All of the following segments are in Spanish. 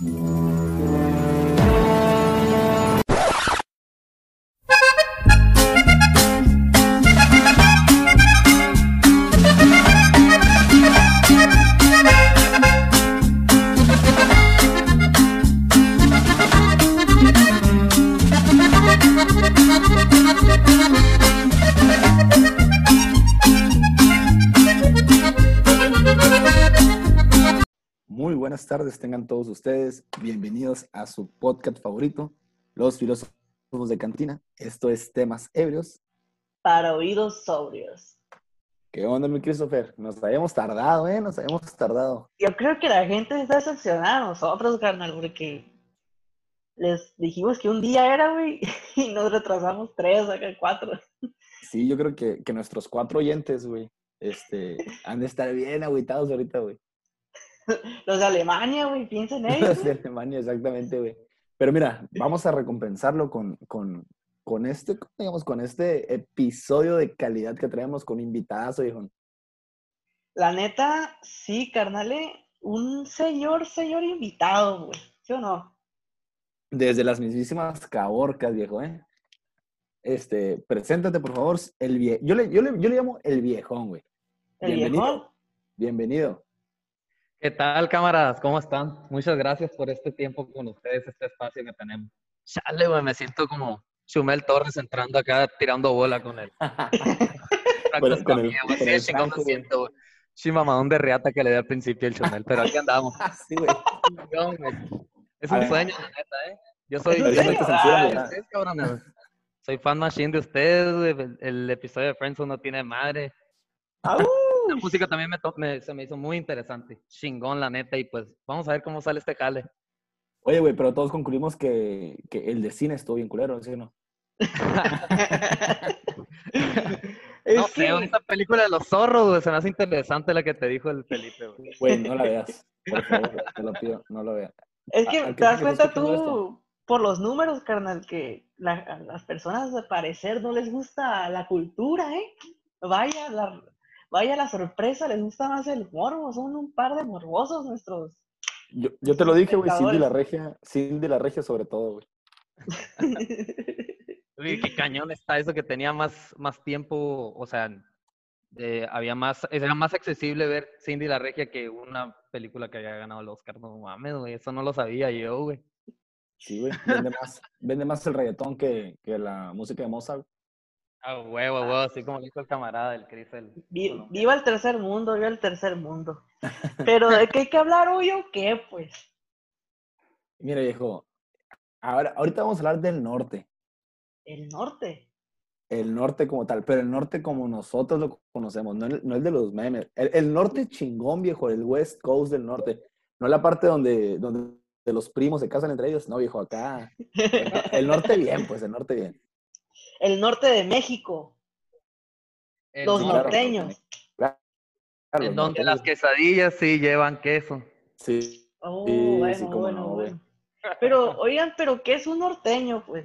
Muy su podcast favorito, Los Filósofos de Cantina. Esto es Temas Ebrios. Para oídos sobrios. ¿Qué onda, mi Christopher? Nos habíamos tardado, ¿eh? Nos habíamos tardado. Yo creo que la gente está decepcionada a nosotros, carnal, porque les dijimos que un día era, güey, y nos retrasamos tres, acá cuatro. Sí, yo creo que, que nuestros cuatro oyentes, güey, este, han de estar bien agüitados ahorita, güey. Los de Alemania, güey, piensen en Los ellos. de Alemania, exactamente, güey. Pero mira, vamos a recompensarlo con, con, con este, ¿cómo digamos, con este episodio de calidad que traemos con invitadas, viejo. La neta, sí, carnale, un señor, señor invitado, güey, ¿sí o no? Desde las mismísimas caborcas, viejo, ¿eh? Este, preséntate, por favor, el vie... yo, le, yo, le, yo le llamo el viejón, güey. El Bienvenido. viejón. Bienvenido. ¿Qué tal, cámaras? ¿Cómo están? Muchas gracias por este tiempo con ustedes, este espacio que tenemos. Chale, güey, me siento como Chumel Torres entrando acá tirando bola con él. Con el- con el- el siento, güey. Sí, mamadón de reata que le di al principio el Chumel, pero aquí andamos. Sí, güey. Es un sueño, la neta, ¿eh? Yo soy, ¿En yo soy Ah, ustedes. Soy fan machine de ustedes, güey. El, el episodio de Friendzone no tiene madre. ¡Au! La música también me, me- se me hizo muy interesante. Chingón, la neta. Y pues vamos a ver cómo sale este jale. Oye, güey, pero todos concluimos que, que el de cine estuvo bien culero, ¿sí o no? Es No que- sé, güey, esa película de los zorros, güey, se me hace interesante la que te dijo el Felipe, güey. Güey, no la veas. Por favor, te lo pido, no lo veas. Es ¿A- que a qué te das cuenta tú, por los números, carnal, que la- a las personas de parecer no les gusta la cultura, ¿eh? Vaya la, vaya la sorpresa, les gusta más el morbo, son un par de morbosos nuestros. Yo, yo te lo dije, güey, Cindy la regia, Cindy la regia sobre todo, güey. Uy, qué cañón está eso que tenía más, más tiempo, o sea, eh, había más, era más accesible ver Cindy la Regia que una película que había ganado el Oscar. No mames, güey, eso no lo sabía yo, güey. Sí, güey. Vende más, vende más el reggaetón que, que la música de Mozart. Ah, huevo, huevo, así como dijo el camarada del colombiano. viva el tercer mundo, viva el tercer mundo. Pero ¿de qué hay que hablar hoy o qué, pues? Mira, viejo, ahora, ahorita vamos a hablar del norte. El norte. El norte como tal, pero el norte como nosotros lo conocemos, no el, no el de los memes. El, el norte chingón, viejo, el West Coast del norte. No la parte donde, donde los primos se casan entre ellos. No, viejo, acá. El norte bien, pues, el norte bien. El norte de México. El Los claro. norteños. Claro, En donde las norteños. quesadillas sí llevan queso. Sí, Oh, Sí, bueno, sí, cómo bueno, no, bueno. Pero, oigan, ¿pero qué es un norteño, pues?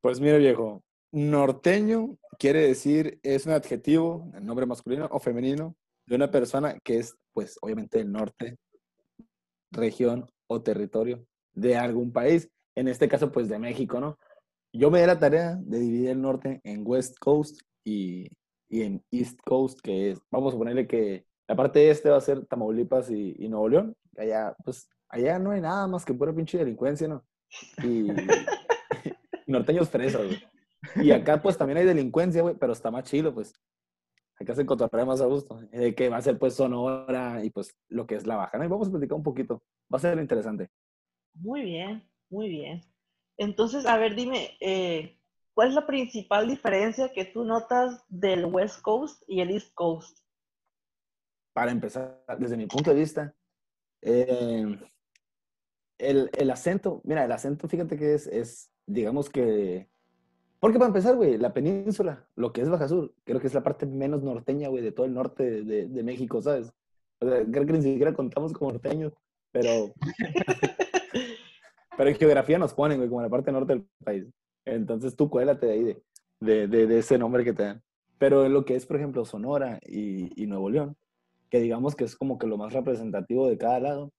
Pues mira, viejo, norteño quiere decir, es un adjetivo, el nombre masculino o femenino, de una persona que es, pues, obviamente del norte, región o territorio de algún país. En este caso, pues, de México, ¿no? Yo me di la tarea de dividir el norte en West Coast y, y en East Coast, que es, vamos a ponerle que la parte este va a ser Tamaulipas y, y Nuevo León. Allá, pues, allá no hay nada más que pura pinche delincuencia, ¿no? Y, norteños fresas, güey. Y acá, pues, también hay delincuencia, güey, pero está más chilo, pues. Acá se cotorrea más a gusto. De que va a ser, pues, Sonora y, pues, lo que es la baja, ¿no? Y vamos a platicar un poquito. Va a ser interesante. Muy bien, muy bien. Entonces, a ver, dime, eh, ¿cuál es la principal diferencia que tú notas del West Coast y el East Coast? Para empezar, desde mi punto de vista, eh, el, el acento, mira, el acento, fíjate que es, es, digamos que... Porque para empezar, güey, la península, lo que es Baja Sur, creo que es la parte menos norteña, güey, de todo el norte de, de- de México, ¿sabes? O sea, creo que ni siquiera contamos como norteños, pero... pero en geografía nos ponen, güey, como la parte norte del país. Entonces tú cuélate de ahí, de, de, de- de ese nombre que te dan. Pero en lo que es, por ejemplo, Sonora y, y Nuevo León, que digamos que es como que lo más representativo de cada lado,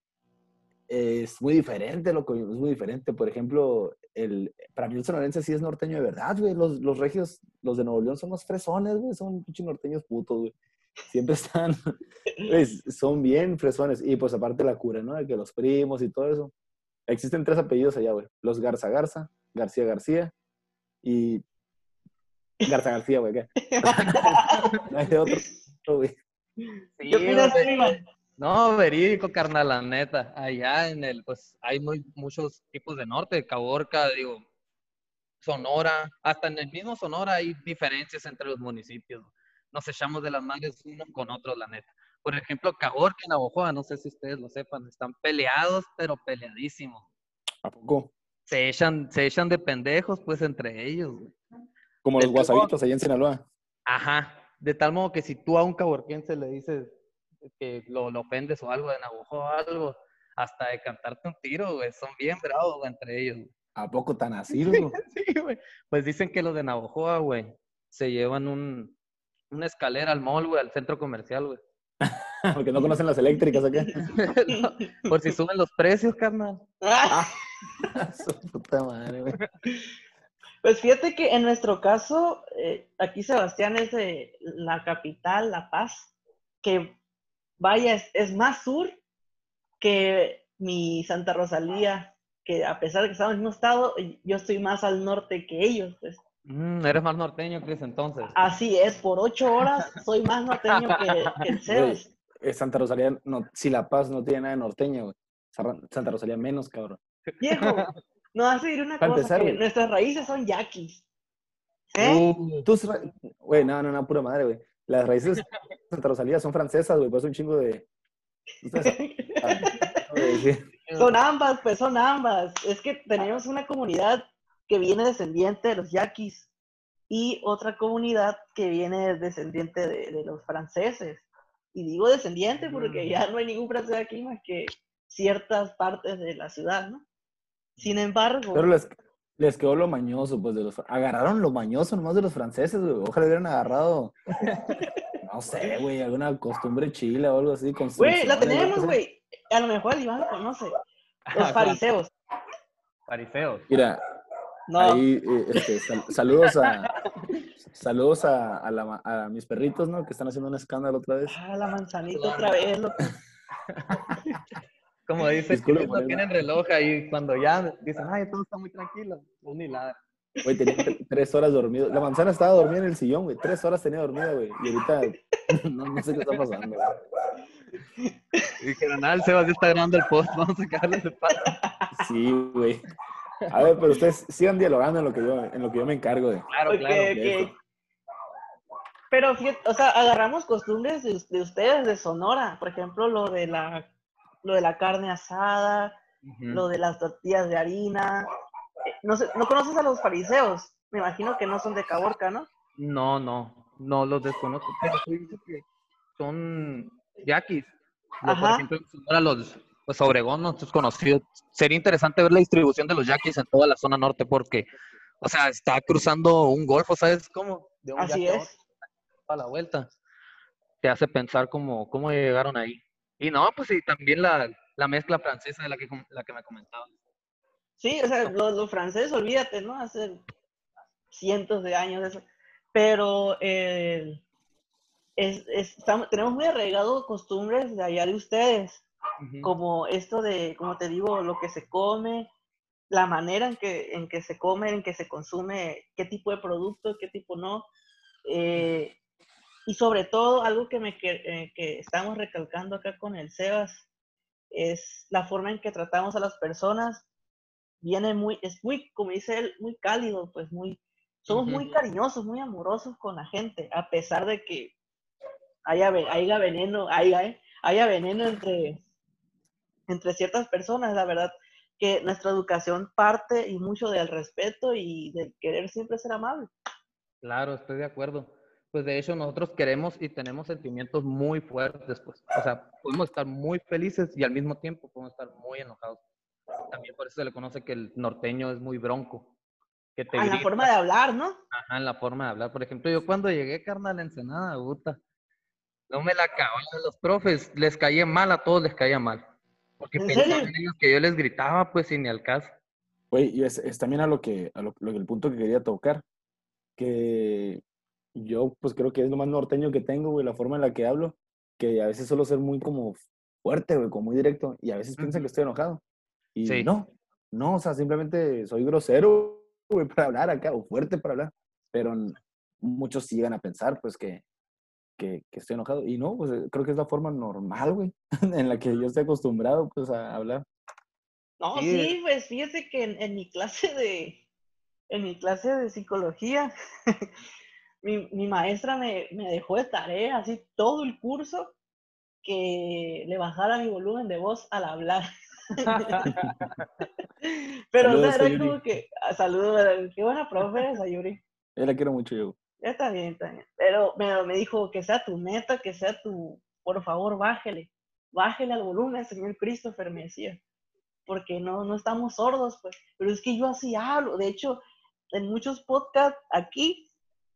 es muy diferente, loco, es muy diferente. Por ejemplo, el, para mí el sonorense sí es norteño de verdad, güey. Los, los regios, los de Nuevo León son los fresones, güey, son pinches norteños putos, güey. Siempre están, pues, son bien fresones. Y pues aparte la cura, ¿no? De que los primos y todo eso. Existen tres apellidos allá, güey. Los Garza Garza, García García y Garza García, güey, ¿qué? no hay otro, güey. Sí, ¿Qué opinas. Iván? No, verídico, carnal, la neta. Allá en el, pues hay muy, muchos tipos de norte, Caborca, digo, Sonora, hasta en el mismo Sonora hay diferencias entre los municipios. Nos echamos de las madres unos con otros, la neta. Por ejemplo, Caborca y Navojoa, no sé si ustedes lo sepan, están peleados, pero peleadísimos. ¿A poco? Se echan, se echan de pendejos, pues, entre ellos, güey. Como los guasabitos allá en Sinaloa. Ajá. De tal modo que si tú a un caborquense le dices que lo, lo ofendes o algo de Navajo o algo, hasta de cantarte un tiro, güey, son bien bravos güey, entre ellos. güey. ¿A poco tan así, güey? Sí, güey. Pues dicen que los de Navajoa, güey, se llevan un, una escalera al mall, güey, al centro comercial, güey. Porque no conocen las eléctricas acá. No, Por si suben los precios, carnal. Ah, Su puta madre, güey. Pues fíjate que en nuestro caso, eh, aquí Sebastián es de la capital, La Paz, que vaya, es, es más sur que mi Santa Rosalía, que a pesar de que estamos en el mismo estado, yo estoy más al norte que ellos. Pues. Mm, eres más norteño, Chris, entonces. Así es, por ocho horas soy más norteño que, que el Sebas. Eh, Santa Rosalía, no, si La Paz no tiene nada de norteño, güey. Santa Rosalía menos, cabrón. Viejo, no vas a decir una Para cosa, empezar, que nuestras raíces son yaquis. ¿Eh? Uh, Tus Güey, no, no, no, pura madre, güey. Las raíces de Santa Rosalía son francesas, güey, pues un chingo de... Son ambas, pues son ambas. Es que tenemos una comunidad que viene descendiente de los yaquis y otra comunidad que viene descendiente de, de los franceses. Y digo descendiente porque Mm. ya no hay ningún francés aquí más que ciertas partes de la ciudad, ¿no? Sin embargo, Pero les, les quedó lo mañoso, pues, de los... Agarraron lo mañoso nomás de los franceses, güey. Ojalá hubieran agarrado, no sé, güey, alguna costumbre chila o algo así. güey, la tenemos, güey. A lo mejor el Iván lo conoce. Los fariseos. Fariseos. Mira, No, ahí, eh, este, sal- saludos a... Saludos a, a la ma- a mis perritos, ¿no? Que están haciendo un escándalo otra vez. ah, la manzanita otra vez, loco. Como dice, Disculpa que no tienen reloj ahí cuando ya dicen, ay, todo está muy tranquilo. Un nada. Güey, tenía tre- tres horas dormido. La manzana estaba dormida en el sillón, güey. Tres horas tenía dormida, güey. Y ahorita no, no sé qué está pasando, dijeron, ah, el Sebas ya está grabando el post, vamos a sacarle de paso. Sí, güey. A ver, pero ustedes sigan dialogando en lo que yo, en lo que yo me encargo de. Claro, claro. ok. de eso. Pero fíjate, o sea, agarramos costumbres de, de ustedes de Sonora, por ejemplo, lo de la lo de la carne asada, lo de las tortillas de harina. Eh, No, sé, ¿No conoces a los fariseos? Me imagino que no son de Caborca, ¿no? No, no, no los desconozco. Pero tú dices que son yaquis. Lo- Por Ajá. ejemplo, en Sonora, los pues Obregón no es conocido. Sería interesante ver la distribución de los yaquis en toda la zona norte porque, o sea, está cruzando un golfo, ¿sabes cómo? De un Así a es. otro, a la vuelta. Te hace pensar cómo, cómo llegaron ahí. Y no, pues sí, también la, la mezcla francesa de la que, la que me comentaba. Sí, o sea, los, los franceses, olvídate, ¿no? Hace cientos de años eso. Pero eh, es- es- estamos- tenemos muy arraigado costumbres de allá de ustedes. Como esto de, como te digo, lo que se come, la manera en que, en que se come, en que se consume, qué tipo de producto, qué tipo no. Eh, y sobre todo, algo que, me, que, eh, que estamos recalcando acá con el Sebas, es la forma en que tratamos a las personas. Viene muy, es muy, como dice él, muy cálido, pues muy, somos muy Ujú. cariñosos, muy amorosos con la gente, a pesar de que haya, haya veneno, haya, haya veneno entre, entre ciertas personas, la verdad que nuestra educación parte y mucho del respeto y del querer siempre ser amable. Claro, estoy de acuerdo. Pues de hecho nosotros queremos y tenemos sentimientos muy fuertes, pues. O sea, podemos estar muy felices y al mismo tiempo podemos estar muy enojados. También por eso se le conoce que el norteño es muy bronco. Que te A la grita, forma de hablar, ¿no? ajá, en la forma de hablar. Por ejemplo, yo cuando llegué, carnal, a Ensenada, puta, no me la acababan los profes, les caía mal, a todos les caía mal. Porque ¿En pensaban serio? ellos que yo les gritaba, pues, sin ni al caso. Güey, y es, es también a lo que, a lo, lo- el punto que quería tocar, que yo pues creo que es lo más norteño que tengo, güey, la forma en la que hablo, que a veces suelo ser muy como fuerte, güey, como muy directo, y a veces piensan que estoy enojado. Y Sí. no, no, o sea, simplemente soy grosero, güey, para hablar acá, o fuerte para hablar, pero muchos llegan a pensar, pues, que, que, que estoy enojado, y no, pues eh, creo que es la forma normal, güey, en la que yo estoy acostumbrado, pues, a hablar. No, Sí. sí, pues fíjate que en, en mi clase de, en mi clase de psicología, mi, mi maestra me, me dejó de tarea así todo el curso que le bajara mi volumen de voz al hablar. Pero o sea, Saludos, era Sayuri. como que, ah, saludos, qué buena profe esa Yuri. Yo la quiero mucho, yo. Está bien, está bien. Pero me, me dijo que sea tu meta, que sea tu, por favor, bájele, bájele al volumen, señor Christopher, me decía. Porque no, no estamos sordos, pues. Pero es que yo así hablo. De hecho, en muchos podcasts aquí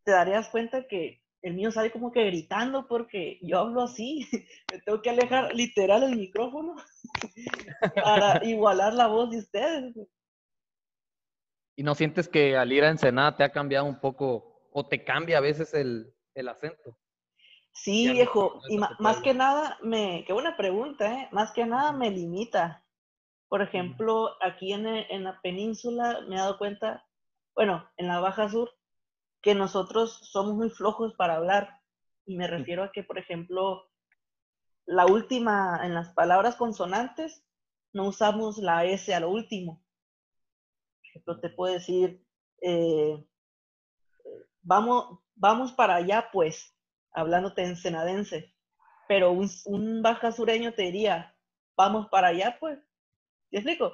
te darías cuenta que el mío sale como que gritando porque yo hablo así. Me tengo que alejar literal el micrófono para igualar la voz de ustedes. pues. ¿Y no sientes que al ir a Ensenada te ha cambiado un poco, o te cambia a veces el, el acento? Sí, viejo, y más que nada, me, qué buena pregunta, ¿eh? Más que nada me limita. Por ejemplo, aquí en, e- en la península me he dado cuenta, bueno, en la Baja Sur, que nosotros somos muy flojos para hablar. Y me refiero a que, por ejemplo, la última, en las palabras consonantes, no usamos la S a lo último. Por ejemplo, te puedo decir, eh, vamos, vamos para allá, pues, hablándote ensenadense. Pero un, un baja sureño te diría, vamos para allá, pues. ¿Te explico?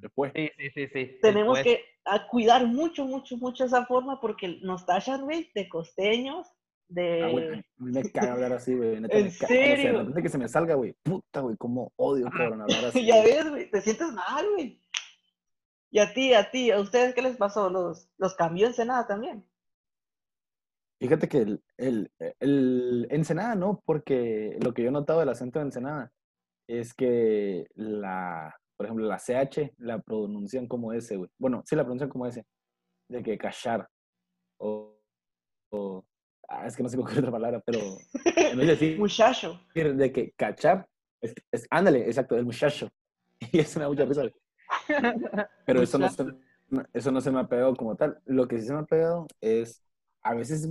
Después. Sí, sí, sí, Tenemos que a cuidar mucho, mucho, mucho esa forma porque nos tachan, güey, de costeños, Ah, güey, de... a mí me caga hablar así, güey. neta, ¿En me caga. Serio? de repente que se me salga, güey. Puta, güey, cómo odio, cabrón, hablar así. ya güey. ves, güey, te sientes mal, güey. Y a ti, a ti, ¿a ustedes qué les pasó? ¿Los, los cambió Ensenada también? Fíjate que el, el, el Ensenada no, porque lo que yo he notado del acento de Ensenada es que la, por ejemplo, la CH la pronuncian como S, güey. Bueno, sí la pronuncian como S. De que cachar. O, o- ah, es que no sé qué otra palabra, pero en vez de decir Muchacho. de que cachar, es, es- ándale, exacto, el muchacho. Y es una mucha risa. Pero eso no, se, eso no se me ha pegado como tal. Lo que sí se me ha pegado es, a veces,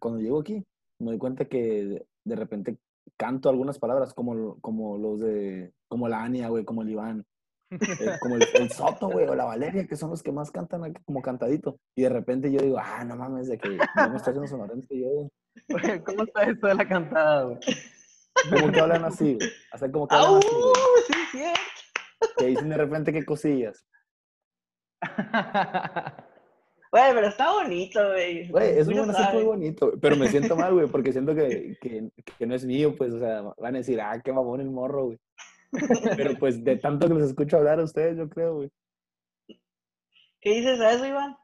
cuando llego aquí, me doy cuenta que de, repente canto algunas palabras como, como los de, como la Ania, güey, como el Iván, eh, como el, el Soto, güey, o la Valeria, que son los que más cantan aquí como cantadito. Y de repente yo digo, ah, no mames, de que ya me está haciendo sonorense yo. ¿Cómo está eso de la cantada, güey? Como que hablan así, güey. Como que hablan ¡Au! así, güey. Sí, es cierto. Que dicen de repente qué cosillas. Güey, pero está bonito, güey. Güey, es un acento muy bonito, pero me siento mal, güey, porque siento que, que, que no es mío, pues, o sea, van a decir, ah, qué mamón el morro, güey. Pero pues de tanto que los escucho hablar a ustedes, yo creo, güey. ¿Qué dices a eso, Iván?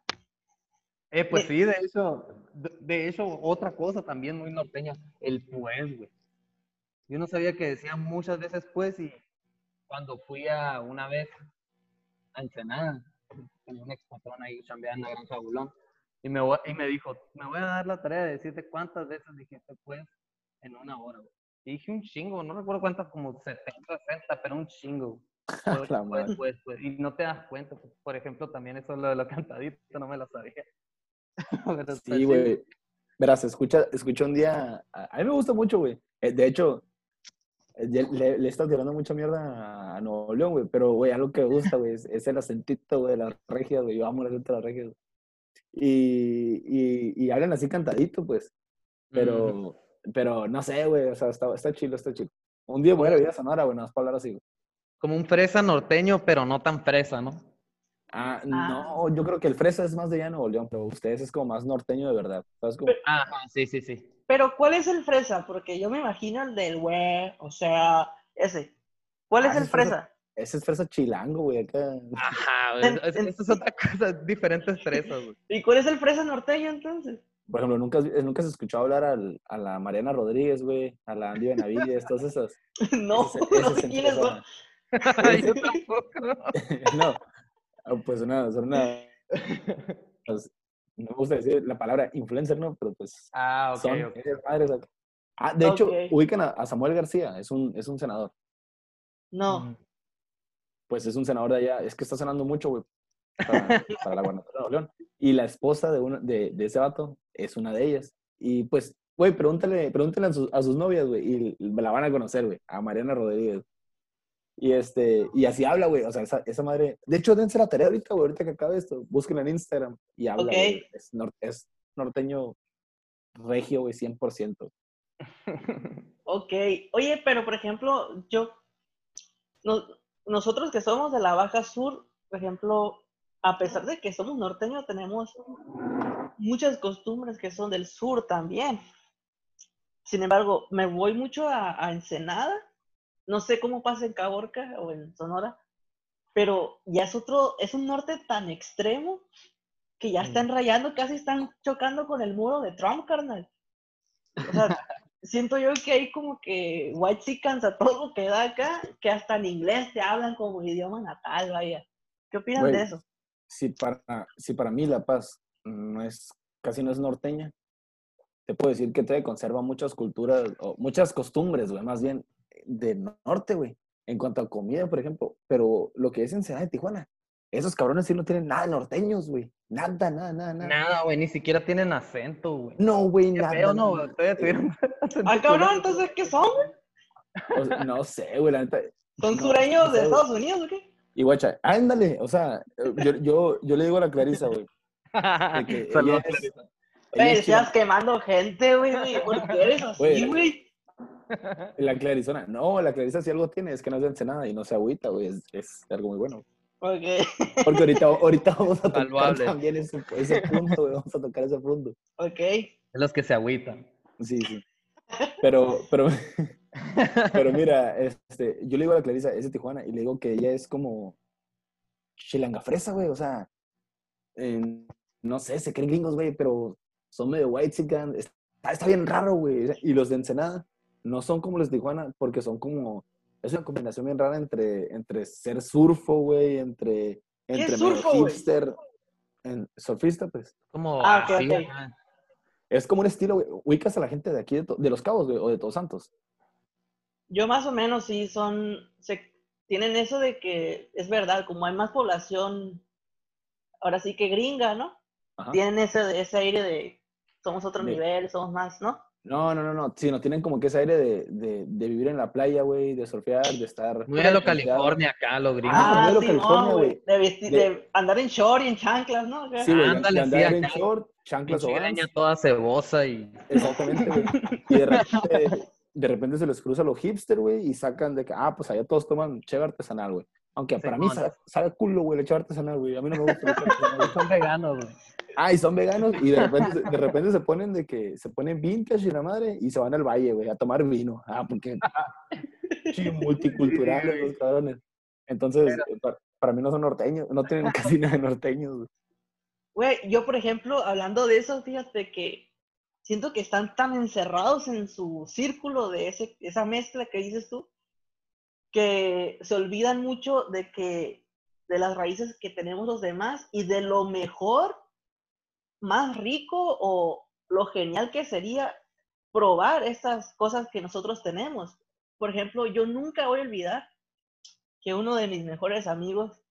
Eh, pues sí, de hecho, de, de hecho, otra cosa también muy norteña, el pues, güey. Yo no sabía que decía muchas veces pues y cuando fui a una vez a Ensenada, con un ex patrón ahí chambeando en la Bulón, y me, y me dijo, me voy a dar la tarea de decirte cuántas veces dijiste pues en una hora, güey. Y dije un chingo, no recuerdo cuántas, como 70, 60, pero un chingo. Pues, La pues, pues, pues, y no te das cuenta, pues, por ejemplo, también eso lo de lo cantadito, no me lo sabía. Está Sí, güey. Verás, escucha, escuché un día, a, mí me gusta mucho, güey. Eh, De hecho, le, le he estado tirando mucha mierda a Nuevo León, güey, pero, güey, algo que me gusta, güey, es, es el acentito, güey, de las regias, güey. Yo amo el acento de las regias. Y, y, y hablan así cantadito, pues. Pero, Ujú. pero no sé, güey, o sea, está, está chido, está chido. Un día voy a ir a Sonora, güey, nada más para hablar así, güey. Como un fresa norteño, pero no tan fresa, ¿no? Ah, Ah. no, yo creo que el fresa es más de allá de Nuevo León, pero ustedes es como más norteño de verdad. ¿Sabes cómo? Ajá, sí, sí, sí. Pero, ¿cuál es el fresa? Porque yo me imagino el del güey, o sea, ese. ¿Cuál Ah, es el ese es fresa. fresa? Ese es fresa chilango, güey, acá. Ajá, En- es- otra cosa, diferentes fresas, güey. ¿Y cuál es el fresa norteño entonces? Por ejemplo, nunca, has- eh, nunca se escuchó hablar al- a la Mariana Rodríguez, güey, a la Andy Benavides, todas esas. no, Ese- no sé es el quiénes son. Yo tampoco. no, ah, pues una, son una, no me gusta decir la palabra influencer, ¿no? Pero pues Ah, ok, son ok. esas madres acá. Ah, de hecho, ubican a, a Samuel García, es un, es un senador. No. Mm. Pues es un senador de allá, es que está sonando mucho, güey, para, para la gubernatura de Nuevo León. Y la esposa de, uno, de, de ese vato es una de ellas. Y pues, güey, pregúntale, pregúntale a, sus, a sus novias, güey, y la van a conocer, güey, a Mariana Rodríguez. Y este, y así habla, güey, o sea, esa, esa madre. De hecho, dense la tarea ahorita, güey, ahorita que acabe esto, búsquenla en Instagram y habla, es, nor- es norteño regio, güey, 100%. Ok. Oye, pero por ejemplo, yo, no- nosotros que somos de la Baja Sur, por ejemplo, a pesar de que somos norteños, tenemos muchas costumbres que son del sur también. Sin embargo, me voy mucho a, a Ensenada. No sé cómo pasa en Caborca o en Sonora, pero ya es otro, es un norte tan extremo que ya están rayando, casi están chocando con el muro de Trump, carnal. O sea, siento yo que hay como que white chickens a todo lo que da acá, que hasta en inglés te hablan como idioma natal, vaya. ¿Qué opinas Güey, de eso? Si para, si para mí La Paz no es, casi no es norteña, te puedo decir que te conserva muchas culturas, o muchas costumbres, güey, más bien de norte, güey, en cuanto a comida, por ejemplo. Pero lo que es Ensenada de Tijuana, esos cabrones sí no tienen nada de norteños, güey. Nada, nada, nada, nada. Nada, güey, ni siquiera tienen acento, güey. No, güey, nada. feo, no. Todavía tuvieron acento Ah, cabrón, entonces, ¿qué son? güey? No sé, güey, la neta. ¿Son no, sureños no de. Estados Unidos o qué? Y guacha, ándale, o sea, yo, yo, yo le digo a la Clarisa, güey, Saludos, Clarisa. estás quemando gente, güey, güey. ¿Por qué eres así, Güey. La Clarizona, no, la Clarisa si algo tiene es que no es de Ensenada y no se agüita, güey, es, es algo muy bueno. Ok. Porque ahorita, ahorita vamos a tocar también ese, ese punto, güey, vamos a tocar ese punto. Ok. Es los que se agüitan. Sí, sí. Pero, pero, pero mira, este, yo le digo a la Clarisa, es de Tijuana, y le digo que ella es como chilanga fresa, güey, o sea, en- no sé, se creen gringos, güey, pero son medio white chican, está, está bien raro, güey, y los de Ensenada no son como los de Tijuana, porque son como, es una combinación bien rara entre, entre ser surfo, güey, entre, ¿Qué entre surfo, güey? hipster, en, surfista, pues. Como Ah, ok, así, ok. ajá. Es como un estilo, güey. Ubicas a la gente de aquí, de, To- de Los Cabos, güey, o de Todos Santos. Yo más o menos sí son, se, tienen eso de que es verdad, como hay más población, ahora sí que gringa, ¿no? Ajá. Tienen ese, ese aire de somos otro De- nivel, somos más, ¿no? No, no, no, no. Sí, no tienen como que ese aire de, de, de vivir en la playa, güey, de surfear, de estar. Muy a lo. California acá, lo gringo. Ah, Ah, sí, California, no, güey. güey. De, vestir- De- de andar en short y en chanclas, ¿no? Sí, güey, Ándale, de andar sí, en acá. short, chanclas o toda cebosa y... Exactamente, güey. Y de repente, de repente se les cruza lo hipster, güey, y sacan de que, ah, pues allá todos toman cheve artesanal, güey. Aunque para mí sabe, sabe culo, güey, el cheve artesanal, güey. A mí no me gusta el artesanal. Son veganos, güey. Ah, y son veganos y de repente, se- de repente se ponen de que se ponen vintage y la madre y se van al valle, güey, a tomar vino. Ah, porque sí, multiculturales los cabrones. Entonces, eh, para, para mí no son norteños, no tienen casi nada de norteños. güey. Güey, yo por ejemplo, hablando de eso, fíjate que siento que están tan encerrados en su círculo de ese, esa mezcla que dices tú, que se olvidan mucho de que de las raíces que tenemos los demás y de lo mejor, más rico o lo genial que sería probar estas cosas que nosotros tenemos. Por ejemplo, yo nunca voy a olvidar que uno de mis mejores amigos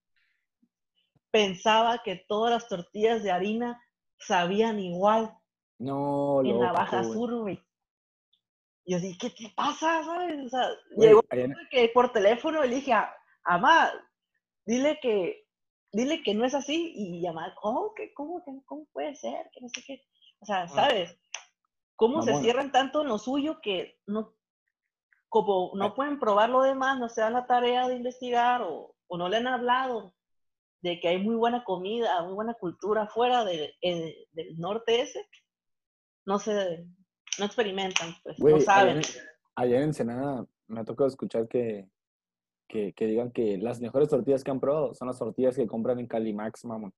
pensaba que todas las tortillas de harina sabían igual No, en la Baja güey. Sur, güey. Y yo dije, ¿qué te pasa? ¿Sabes? O sea, Güey, llegó que por teléfono le dije, a mamá, dile que, dile que no es así. Y mamá, ¿cómo que, cómo que, cómo puede ser? Que no sé qué. O sea, ¿sabes? ¿Cómo se cierran tanto en lo suyo que no, como no pueden probar lo demás, no se dan la tarea de investigar o, o no le han hablado de que hay muy buena comida, muy buena cultura fuera de- eh, del norte ese? No se, no experimentan, pues, no saben. en- Allá en Ensenada me ha tocado escuchar que, que, que digan que las mejores tortillas que han probado son las tortillas que compran en Calimax, mamón.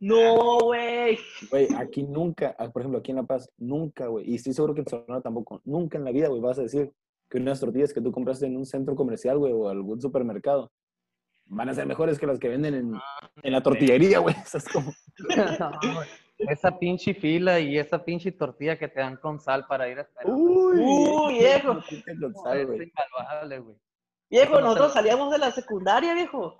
No, güey. Güey, aquí nunca, ah, por ejemplo, aquí en La Paz, nunca, güey, y estoy seguro que en Sonora tampoco, nunca en la vida, güey, vas a decir que unas tortillas que tú compraste en un centro comercial, güey, o algún supermercado, van a ser mejores que las que venden en, en la tortillería, güey. Es como... No, güey. esa pinche fila y esa pinche tortilla que te dan con sal para ir a esperar. Uy, Uy, viejo. Es invaluable, güey. Viejo, nosotros salíamos de la secundaria, viejo,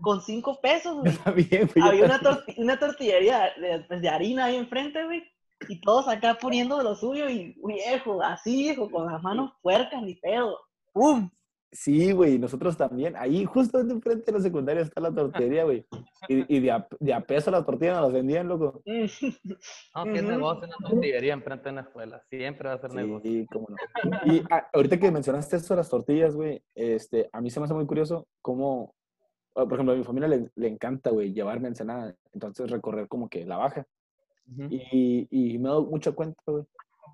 con cinco pesos, güey. Está bien, güey. Había una, torti- una tortillería de, pues, de harina ahí enfrente, güey. Y todos acá poniendo de lo suyo y, viejo, así, viejo, con las manos puercas, ni pedo. ¡Pum! Sí, güey, nosotros también. Ahí, justo enfrente de la secundaria, está la tortillería, güey. Y, y de, a, de a peso la tortilla nos las vendían, loco. No, que es negocio una tortillería enfrente de una escuela. Siempre va a ser negocio. Sí, cómo no. Y ah, ahorita que mencionaste esto de las tortillas, güey, este, a mí se me hace muy curioso cómo, ah, por ejemplo, a mi familia le, le encanta, güey, llevarme a Ensenada. Entonces, recorrer como que la baja. Y, y me he dado mucha cuenta, güey.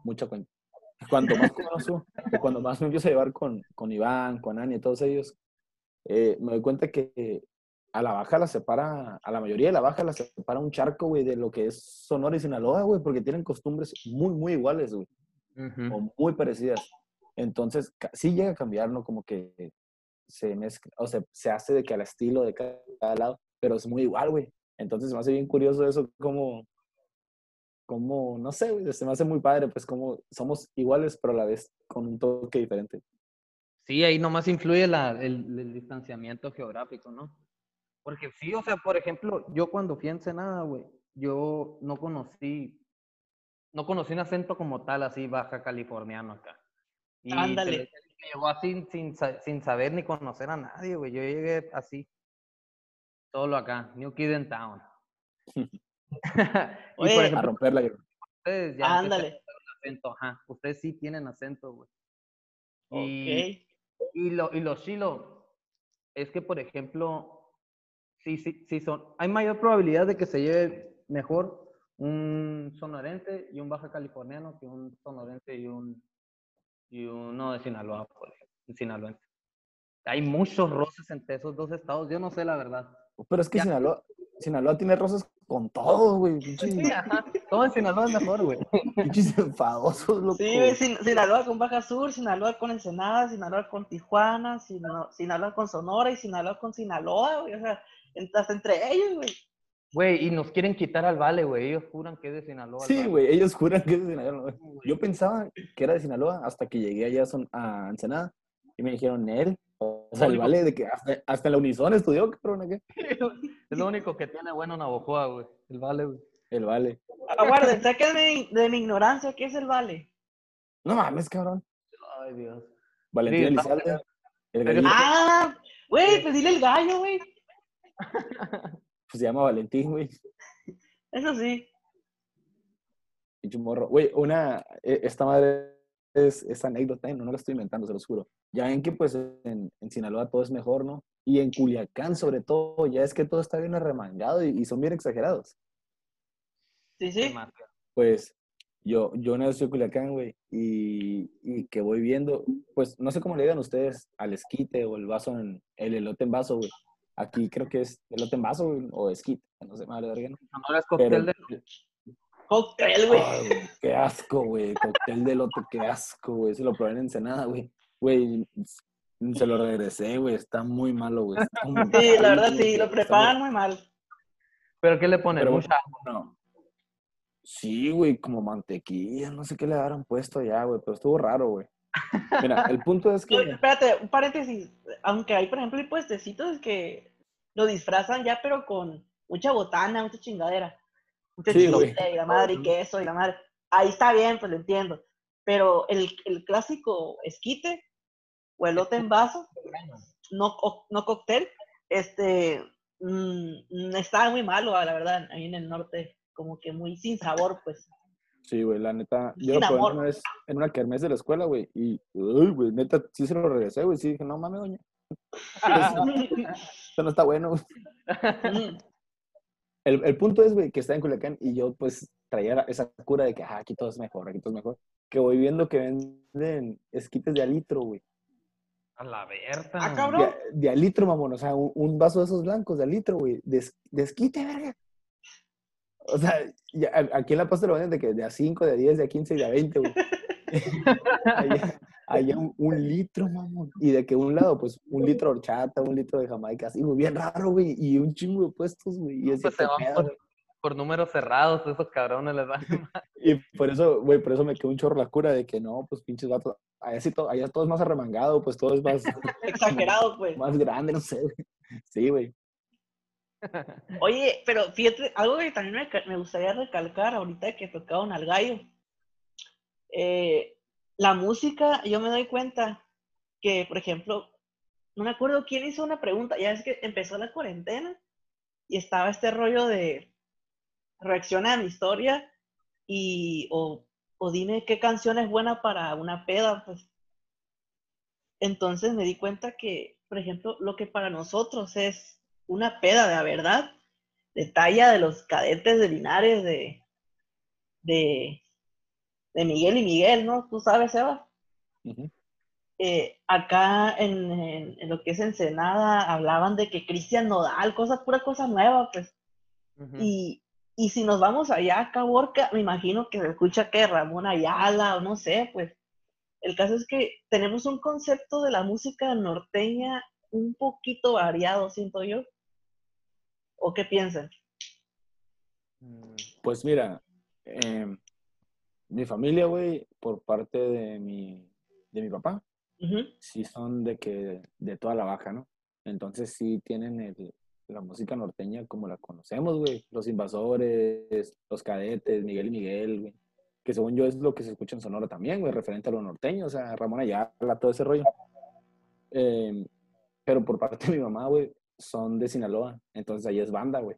Mucha cuenta. Cuanto más conozco, cuando más me empiezo a llevar con, con Iván, con Ani todos ellos, eh, me doy cuenta que a la baja la separa, a la mayoría de la baja la separa un charco, güey, de lo que es Sonora y Sinaloa, güey, porque tienen costumbres muy, muy iguales, güey, Ujú. o muy parecidas. Entonces, sí llega a cambiar, ¿no? Como que se mezcla, o sea, se hace de que al estilo de cada, cada lado, pero es muy igual, güey. Entonces, me hace bien curioso eso, como, como, no sé, güey, se me hace muy padre, pues como somos iguales, pero a la vez con un toque diferente. Sí, ahí nomás influye la- el, el distanciamiento geográfico, ¿no? Porque sí, o sea, por ejemplo, yo cuando fui a Ensenada, güey, yo no conocí, no conocí un acento como tal, así baja californiano acá. Y lo Ándale. llegó así sin, sin saber ni conocer a nadie, güey. Yo llegué así, solo acá, New Kid in Town. y Oye, por A ejemplo, romperla. yo- ustedes ya Ándale. acento, ajá. Ustedes sí tienen acento, güey. Y, y, lo, y los chilo, es que, por ejemplo, sí, sí, sí son, hay mayor probabilidad de que se lleve mejor un sonorense y un baja californiano que un sonorense y un y uno de Sinaloa, por ejemplo, sinaloense. Hay muchos roces entre esos dos estados, yo no sé la verdad. Pero es que Ya. Sinaloa, Sinaloa tiene rosas con todo, güey. Pinches, Sí, ajá, todo en Sinaloa es mejor, güey. pinches enfadosos, loco. Sí, güey, Sin- Sinaloa con Baja Sur, Sinaloa con Ensenada, Sinaloa con Tijuana, Sino- Sinaloa con Sonora y Sinaloa con Sinaloa, güey. O sea, en- hasta entre ellos, güey. Güey, y nos quieren quitar al Vale, güey. Ellos juran que es de Sinaloa. Sí, Vale. güey, ellos juran que es de Sinaloa. Yo pensaba que era de Sinaloa hasta que llegué allá a Ensenada y me dijeron, él, o sea, el vale de que hasta, hasta en la Unison estudió, cabrón, ¿qué? Es lo único que tiene bueno Navojoa, güey. El Vale, güey. El vale. Aguarden, sáquenme de mi ignorancia, ¿qué es el vale? No mames, cabrón. Ay, Dios. Valentín Sí, Elizalde, el gallito, Ah, güey, pues dile el gallo, güey. pues se llama Valentín, güey. Eso sí. Pinche morro. Güey, una, e- esta madre es, es anécdota, ¿eh? no, no la estoy inventando, se los juro. Ya ven que pues en, en Sinaloa todo es mejor, ¿no? Y en Culiacán sobre todo, ya es que todo está bien arremangado y, y son bien exagerados. Sí, sí. Pues yo, yo nací en Culiacán, güey, y, y que voy viendo, pues no sé cómo le digan ustedes al esquite o el vaso en, el elote en vaso, güey. Aquí creo que es elote en vaso güey, o esquite, no sé, madre verga, ¿no? Sonora es cóctel Pero, de... Cóctel, güey. Ay, güey, qué asco, güey, cóctel de elote, qué asco, güey, se lo probé en Ensenada, güey. Güey, se lo regresé, güey, está muy malo, güey. muy Sí, la verdad sí, lo preparan muy mal. ¿Pero qué le ponen? Pero- Mucha No. Sí, güey, como mantequilla, no sé qué le habrán puesto allá, güey, pero estuvo raro, güey. Mira, el punto es que... Oye, espérate, un paréntesis. Aunque hay, por ejemplo, hay puestecitos que lo disfrazan ya, pero con mucha botana, mucha chingadera. Mucha Sí, y la madre y queso y la madre. Ahí está bien, pues lo entiendo. Pero el, el clásico esquite o elote en vaso, no, no cóctel, este, mm, mm, está muy malo, la verdad, ahí en el norte. Como que muy sin sabor, pues. Sí, güey, la neta. Yo lo probé una vez en una kermés de la escuela, güey. Y, uy, güey, neta, sí se lo regresé, güey. Sí, dije, no mames, doña. Esto no está bueno. güey. Mm, El, el punto es, güey, que está en Culiacán y yo, pues, traía esa cura de que, ah, aquí todo es mejor, aquí todo es mejor. Que voy viendo que venden esquites de alitro, güey. A la Berta. Ah, De, cabrón. a- de alitro, mamón. O sea, un, un vaso de esos blancos de alitro, güey. De, es- de esquite, verga. O sea, ya- aquí en La Paz te lo venden de que de a 5, de a 10, de a 15 y de a 20, güey. allá, allá un, un litro, mamón. Y de que un lado, pues, un litro de horchata, un litro de jamaica, así, güey, bien raro, güey. Y un chingo de puestos, güey. Y así, Pues se ¿qué van pedo, por, güey? Por números cerrados, esos cabrones les dan. Y por eso, güey, por eso me quedó un chorro la cura de que no, pues, pinches vatos. Allá sí, todo, allá todo es más arremangado, pues, todo es más, Exagerado, pues. más grande, no sé, güey. Sí, güey. Oye, pero fíjate, algo que también me, me gustaría recalcar ahorita que tocaron al gallo. Eh, la música, yo me doy cuenta que, por ejemplo, no me acuerdo quién hizo una pregunta, ya es que empezó la cuarentena y estaba este rollo de reacciona a mi historia y o, o dime qué canción es buena para una peda, pues. Entonces me di cuenta que, por ejemplo, lo que para nosotros es una peda de la verdad, de talla de los cadetes de Linares, de, de, de Miguel y Miguel, ¿no? Tú sabes, Eva. Eh, acá en, en- en lo que es Ensenada hablaban de que Cristian Nodal, cosas, pura cosa nueva, pues. Y, y si nos vamos allá a Caborca, me imagino que se escucha que Ramón Ayala o no sé, pues. El caso es que tenemos un concepto de la música norteña un poquito variado, siento yo. ¿O qué piensan? Mm, Pues mira, em, mi familia, güey, por parte de mi, de mi papá, Ujú. sí son de que de toda la baja, ¿no? Entonces sí tienen el- la música norteña como la conocemos, güey. Los invasores, los cadetes, Miguel y Miguel, güey. Que según yo es lo que se escucha en Sonora también, güey, referente a lo norteño, o sea, Ramón Ayala, todo ese rollo. Em, pero por parte de mi mamá, güey, son de Sinaloa, entonces ahí es banda, güey.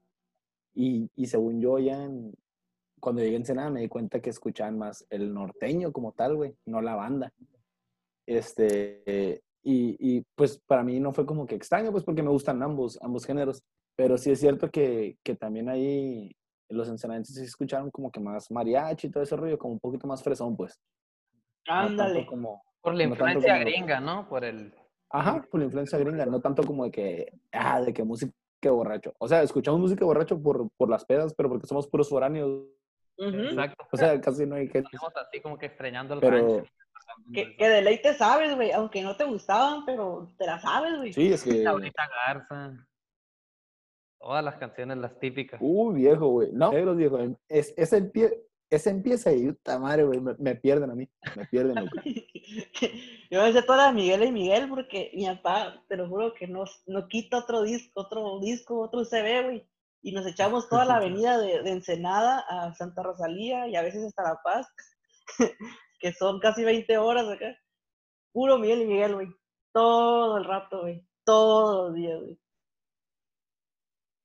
Y, y según yo ya en- cuando llegué a Ensenada me di cuenta que escuchaban más el norteño como tal, güey, no la banda. Este, y, y, pues para mí no fue como que extraño, pues porque me gustan ambos, ambos géneros. Pero sí es cierto que, que también ahí los ensenadenses sí escucharon como que más mariachi y todo ese rollo, como un poquito más fresón, pues. No Ándale. como, Por la no influencia como- gringa, ¿no? Por el... Ajá, por la influencia gringa, no tanto como de que, ah, de que música borracho. O sea, escuchamos música borracho por, por las pedas, pero porque somos puros foráneos. Ujú. Exacto. O sea, casi no hay que... Estamos así como que extrañando el Pero rancho. Que, que de ley te sabes, güey, aunque no te gustaban, pero te la sabes, güey. sí, es que... Laurita Garza. Todas las canciones, las típicas. Uh, viejo, güey. No, negros, viejo. Es, ese, empie- ese empieza y puta madre, güey. Me, me pierden a mí. Me pierden, loco. Yo me sé todas las Miguel y Miguel porque mi papá, te lo juro que no, no quita otro disco, otro disco, otro CD, güey. Y nos echamos toda la avenida de, de Ensenada a Santa Rosalía y a veces hasta La Paz, que son casi 20 horas acá. Puro Miguel y Miguel, güey. Todo el rato, güey. Todos los días, güey.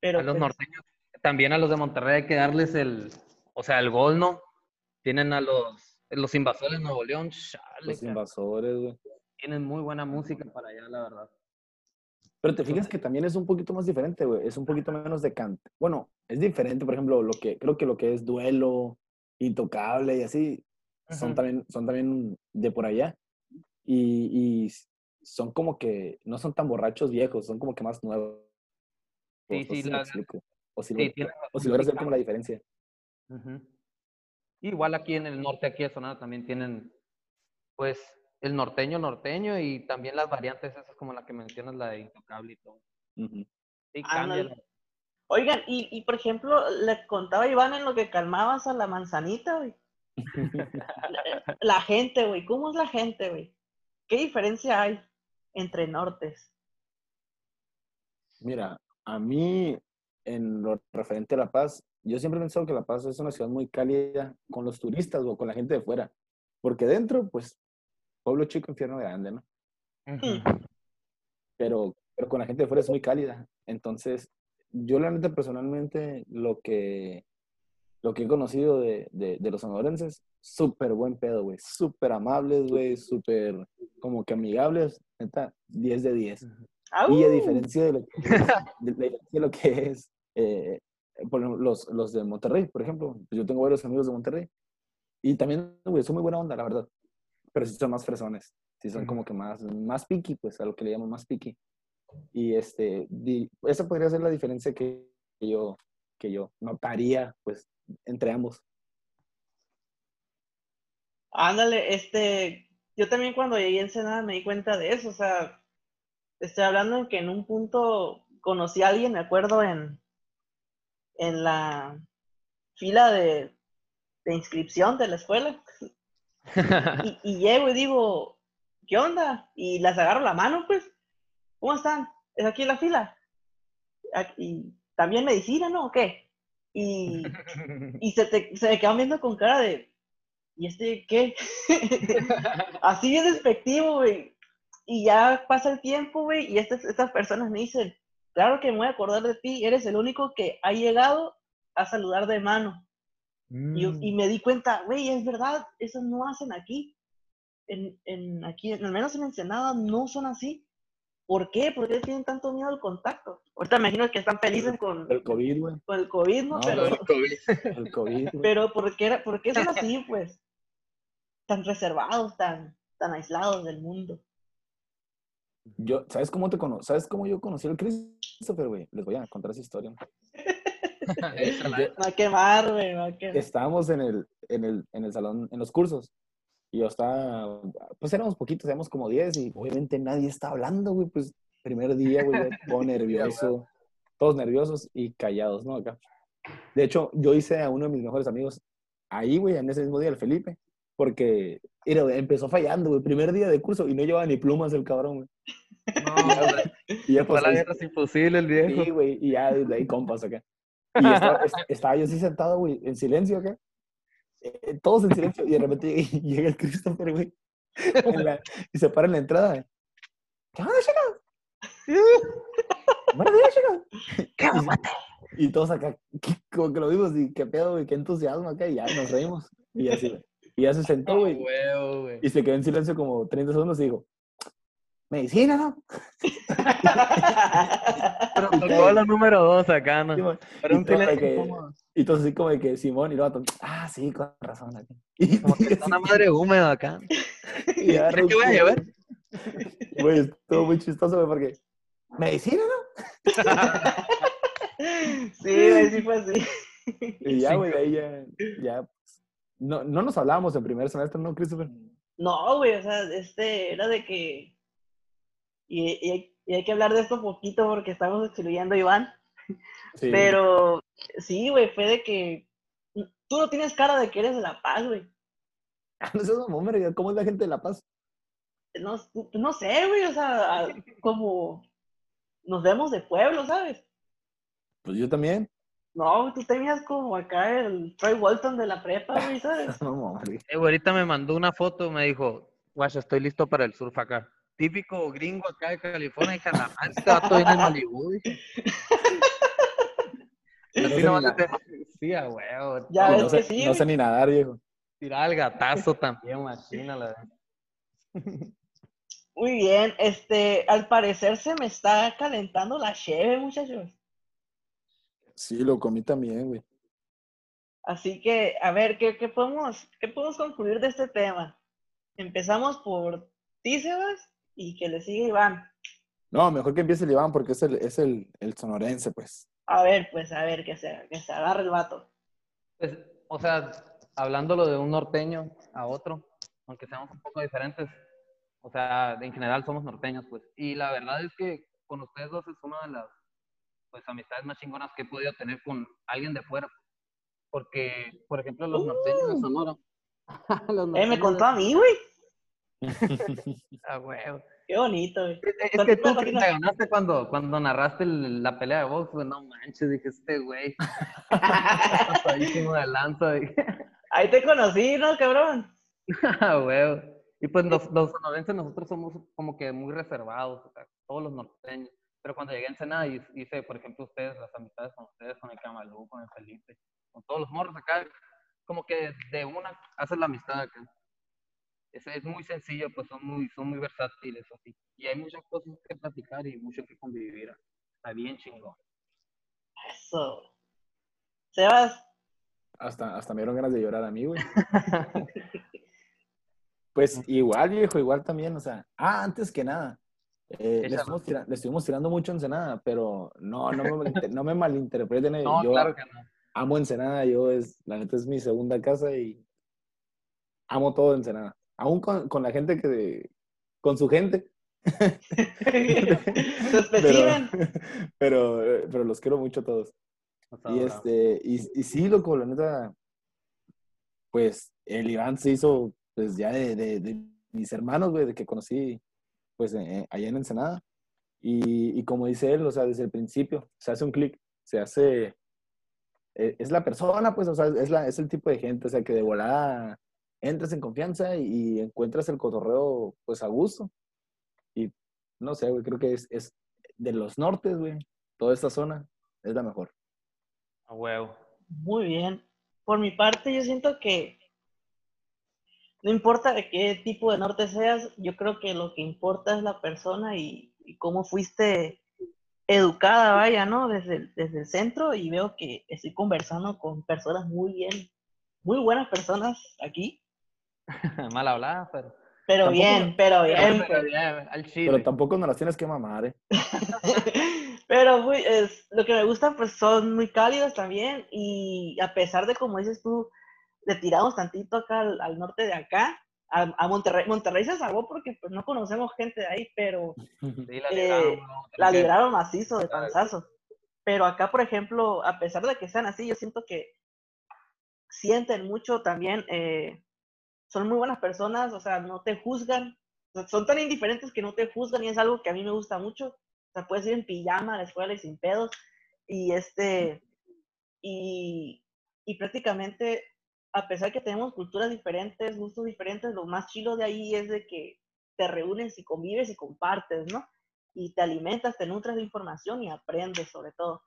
Pero A los pues, norteños, también a los de Monterrey hay que darles el, o sea, el gol, ¿no? Tienen a los, los invasores de Nuevo León, chale, Los cara, invasores, güey. tienen muy buena música para allá, la verdad. Pero te fijas que también es un poquito más diferente, güey. Es un poquito menos de cante. Bueno, es diferente, por ejemplo, lo que, creo que lo que es duelo, intocable y así, son también, son también de por allá. Y, y son como que, no son tan borrachos viejos, son como que más nuevos. Sí, sí, la-. O si, Sí, lo- o si logras ver como la diferencia. Igual aquí en el norte, aquí de Sonora, también tienen, pues, el norteño norteño y también las variantes esas como la que mencionas, la de intocable y todo. Sí, la- Oigan, y, y por ejemplo, le contaba Iván en lo que calmabas a la manzanita, güey. La, la gente, güey, ¿cómo es la gente, güey? ¿Qué diferencia hay entre nortes? Mira, a mí, en lo referente a La Paz, yo siempre he pensado que La Paz es una ciudad muy cálida con los turistas o con la gente de fuera. Porque dentro, pues, pueblo chico, infierno grande, ¿no? Pero, pero con la gente de fuera es muy cálida. Entonces, yo la neta, personalmente, lo que, lo que he conocido de, de, de los sonorenses, súper buen pedo, güey. Súper amables, güey. Súper como que amigables. Neta, 10 de 10. ¡Au! Y a diferencia de lo que es, de, de- lo que es eh, por ejemplo, los, los de Monterrey, por ejemplo, yo tengo varios amigos de Monterrey y también, güey, son muy buena onda, la verdad, pero sí son más fresones, sí son como que más, más picky, pues a lo que le llaman más picky. Y este, di- esa podría ser la diferencia que yo, que yo notaría, pues, entre ambos. Ándale, este, yo también cuando llegué a Ensenada me di cuenta de eso, o sea, estoy hablando en que en un punto conocí a alguien, me acuerdo, en, en la fila de, de inscripción de la escuela. Y, y llego y digo, ¿qué onda? Y las agarro la mano, pues, ¿cómo están? ¿Es aquí en la fila? ¿Y también medicina, no? ¿O qué? Y, y se, te, se me quedan viendo con cara de, ¿y este qué? Así es despectivo, güey. Y ya pasa el tiempo, güey, y estas, estas personas me dicen, claro que me voy a acordar de ti, eres el único que ha llegado a saludar de mano. Y, yo- Mm. y me di cuenta, güey, es verdad, eso no hacen aquí. En, en aquí, al menos en Ensenada, no son así. ¿Por qué? ¿Por qué tienen tanto miedo al contacto? Ahorita me imagino que están felices con, El COVID, güey. con el COVID, ¿no? No, pero, el El COVID, pero ¿por qué, era- por qué son así, pues? Tan reservados, tan, tan aislados del mundo. Yo, ¿sabes cómo te cono ¿Sabes cómo yo conocí al Christopher, güey? Les voy a contar esa historia. Va a quemar, güey, me va a quemar. estábamos en el, en el, en el salón, en los cursos. Y yo estaba, pues éramos poquitos, éramos como 10 y obviamente nadie está hablando, güey, pues primer día, güey, todo nervioso, todos nerviosos y callados, ¿no? Acá. De hecho, yo hice a uno de mis mejores amigos ahí, güey, en ese mismo día, el Felipe, porque era, empezó fallando, güey, primer día de curso y no llevaba ni plumas el cabrón, güey. No, Y ya pues, la guerra es imposible, el viejo. Sí, güey, y ya desde ahí compas acá. Y estaba, est- estaba yo así sentado, güey, en silencio acá. Eh, todos en silencio, y de repente llega, el Christopher, güey, en la- y se para en la entrada. ¿Qué onda, chicos? Buenos días, chicos. Y, y todos acá, ¿qué- como que lo vimos, y qué pedo, güey, qué entusiasmo acá, y ya nos reímos. Y así. Y ya se sentó, güey. y se quedó en silencio como 30 segundos y dijo, medicina, ¿no? Protocolo número dos acá, ¿no? Pero y un que- Y entonces así como de que Simón y el vato, ah, sí, con razón. acá". Y, como que está una madre húmeda acá. y ¿Crees que voy a llevar? Güey, estuvo muy chistoso, güey, porque medicina, ¿no? sí, güey, sí fue así. Y ya, güey, de ahí ya, ya, pues, no, no nos hablábamos en primer semestre, ¿no, Christopher? No, güey, o sea, este era de que. Y, y hay, y hay que hablar de esto poquito porque estamos excluyendo a Iván. Sí. Pero sí, güey, fue de que. Tú no tienes cara de que eres de La Paz, güey. Ah, no seas verga, ¿cómo es la gente de La Paz? No, no sé, güey, o sea, como. Nos vemos de pueblo, ¿sabes? Pues yo también. No, tú tenías como acá el Troy Walton de la prepa, güey, ¿sabes? No. Eh, ahorita me mandó una foto, me dijo, guacha, estoy listo para el surf acá. Típico gringo acá de California. Dije, la madre, este vato viene en Malibu. dije. No sí, sé nomás ni te- Sí, a huevo. Ya Y ves no, que sé, sí, no sé ni nadar, viejo. Tirar el gatazo también, machina. La... Muy bien, este, al parecer se me está calentando la cheve, muchachos. Sí, lo comí también, güey. Así que, a ver, ¿qué, qué podemos, ¿qué podemos concluir de este tema? Empezamos por ti, Sebas, y que le sigue Iván. No, mejor que empiece el Iván porque es el, es el, el sonorense, pues. A ver, pues, a ver, que se, que se agarre el vato. Pues, o sea, hablándolo de un norteño a otro, aunque seamos un poco diferentes, o sea, en general somos norteños, pues. Y la verdad es que con ustedes dos es una de las pues amistades más chingonas que he podido tener con alguien de fuera. Porque, por ejemplo, los norteños de Sonora. Los Uh. Eh, me norteños contó de- a mí, güey. Ah, huevo. Qué bonito, güey. Es, es que tú que te ganaste cuando, cuando narraste el- la pelea de box, pues no manches, dije, este güey. Pasadísimo de lanza, dije. Ahí te conocí, ¿no, cabrón? Ah, huevo. Y pues los, los sonorenses nosotros somos como que muy reservados, o sea, todos los norteños. Pero cuando llegué a Ensenada y hice, por ejemplo, ustedes, las amistades con ustedes, con el Camalú, con el Felipe, con todos los morros acá, como que de una haces la amistad acá. Es, es muy sencillo, pues son muy, son muy versátiles así. Y hay muchas cosas que platicar y mucho que convivir. Está bien chingón. Eso. Sebas, Hasta, hasta me dieron ganas de llorar a mí, güey. Pues igual, viejo, igual también, o sea, ah, antes que nada, eh, le, estuvimos tira- le estuvimos tirando mucho a Ensenada, pero no, no me, no me malinterpreten, eh, No, yo claro que no. amo Ensenada, yo es, la neta es mi segunda casa y amo todo Ensenada. Aún con, con la gente que, con su gente. pero, pero, pero, los quiero mucho a todos. Y, este, y, y, sí, loco, la neta, pues el Iván se hizo, pues ya de, de, mis hermanos, güey, de que conocí, pues eh, allá en Ensenada. Y, y, como dice él, o sea, desde el principio, se hace un clic, se hace, e, es la persona, pues, o sea, es, la, es el tipo de gente, o sea, que de volada entras en confianza y, encuentras el cotorreo, pues, a gusto. Y no sé, güey, creo que es, es de los nortes, güey, toda esta zona es la mejor. A huevo. Muy bien. Por mi parte, yo siento que no importa de qué tipo de norte seas, yo creo que lo que importa es la persona y, cómo fuiste educada, vaya, ¿no? Desde el, desde el centro y veo que estoy conversando con personas muy bien, muy buenas personas aquí. Mal hablada, pero... Pero bien, pero bien. Pero, pero tampoco nos las tienes que mamar, ¿eh? pero muy, es, lo que me gusta, pues son muy cálidos también. Y a pesar de, como dices tú, le tiramos tantito acá al, norte de acá, a, Monterrey. Monterrey se salvó porque pues, no conocemos gente de ahí, pero la, libraron, macizo de panzazo. Pero acá, por ejemplo, a pesar de que sean así, yo siento que sienten mucho también. Eh, son muy buenas personas, o sea, no te juzgan, son tan indiferentes que no te juzgan y es algo que a mí me gusta mucho. O sea, puedes ir en pijama a la escuela y sin pedos. Y este, y, y prácticamente, a pesar que tenemos culturas diferentes, gustos diferentes, lo más chilo de ahí es de que te reúnes y convives y compartes, ¿no? Y te alimentas, te nutres de información y aprendes sobre todo.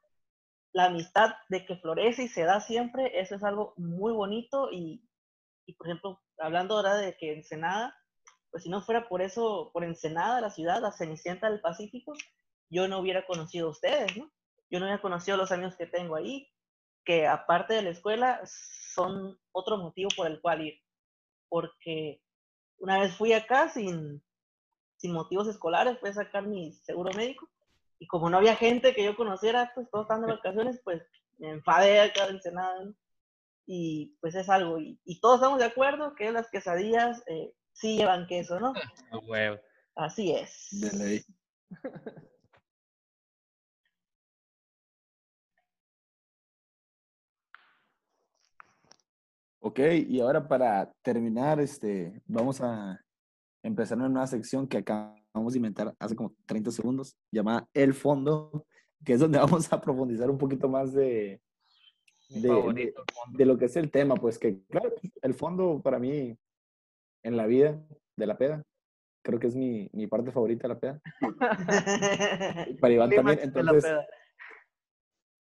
La amistad de que florece y se da siempre, eso es algo muy bonito y, y por ejemplo, hablando ahora de que Ensenada, pues si no fuera por eso, por Ensenada, la ciudad, la Cenicienta del Pacífico, yo no hubiera conocido a ustedes, ¿no? Yo no hubiera conocido los amigos que tengo ahí, que aparte de la escuela, son otro motivo por el cual ir. Porque una vez fui acá sin, sin motivos escolares, fui a sacar mi seguro médico, y como no había gente que yo conociera, pues todos están de vacaciones, pues me enfadé acá de Ensenada, ¿no? Y pues es algo, y, todos estamos de acuerdo que las quesadillas eh, sí llevan queso, ¿no? Así es. De ley. Ok, y ahora para terminar, este, vamos a empezar una nueva sección que acabamos de inventar hace como 30 segundos, llamada El Fondo, que es donde vamos a profundizar un poquito más de, de, lo que es el tema, pues que, claro, el fondo para mí en la vida de la peda, creo que es mi, mi parte favorita de la peda. para Iván también, entonces,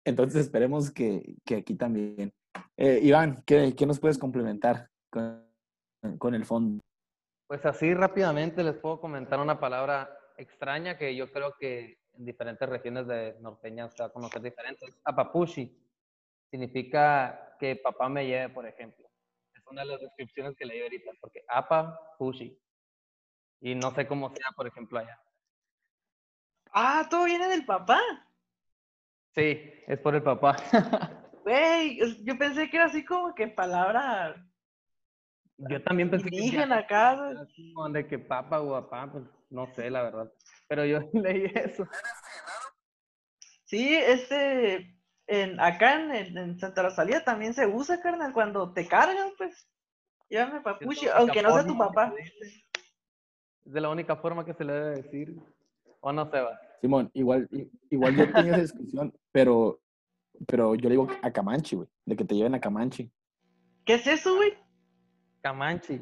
entonces esperemos que, que aquí también. Eh, Iván, ¿qué, ¿qué, nos puedes complementar con, con el fondo? Pues así rápidamente les puedo comentar una palabra extraña que yo creo que en diferentes regiones de norteñas se va a conocer diferentes. Apapushi significa que papá me lleve, por ejemplo. Es una de las descripciones que leí ahorita, porque apa, pushi. Y no sé cómo sea, por ejemplo, allá. Ah, todo viene del papá. Sí, es por el papá. Güey, yo pensé que era así como que palabra. Yo también pensé que. acá. De que papá o papá, pues no sé, la verdad. Pero yo leí eso. Sí, este en, acá en, Santa Rosalía también se usa, carnal, cuando te cargan, pues, llámame papuchi, aunque no sea tu papá. Es de la única forma que se le debe decir, o no se va. Simón, igual, igual yo tenía esa discusión, pero, pero yo le digo a Camanchi, güey, de que te lleven a Camanchi. ¿Qué es eso, güey? Camanchi.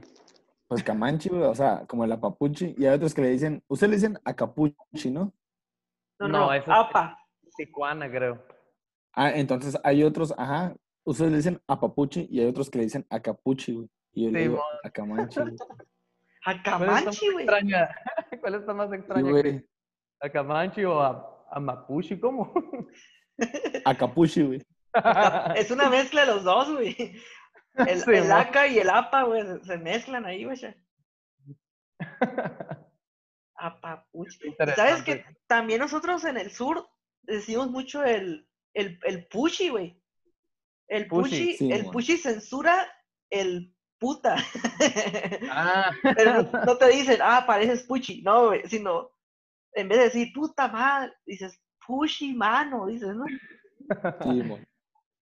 Pues Camanchi, güey, o sea, como el apapuchi, y hay otros que le dicen, ustedes le dicen acapuchi, ¿no? No, no, no apa. Tijuana, creo. Ah, entonces hay otros, ajá, ustedes le dicen a Papuchi y hay otros que le dicen a Capuchi, güey. Y yo le digo a Camanchi, güey. ¿A Camanchi, güey? ¿Cuál está más extraña? güey? ¿A Camanchi o a, a Mapuchi? ¿Cómo? a Capuchi, güey. es una mezcla de los dos, güey. El, el ACA y el APA, güey, se mezclan ahí, güey. A Papuchi. ¿Sabes que también nosotros en el sur decimos mucho el, el, el pushy, güey. El pushy, el pushy censura el puta. Ah. Pero no, te dicen, ah, pareces puchi, no, güey, sino en vez de decir puta madre, dices puchi mano, dices, ¿no? Sí, mo.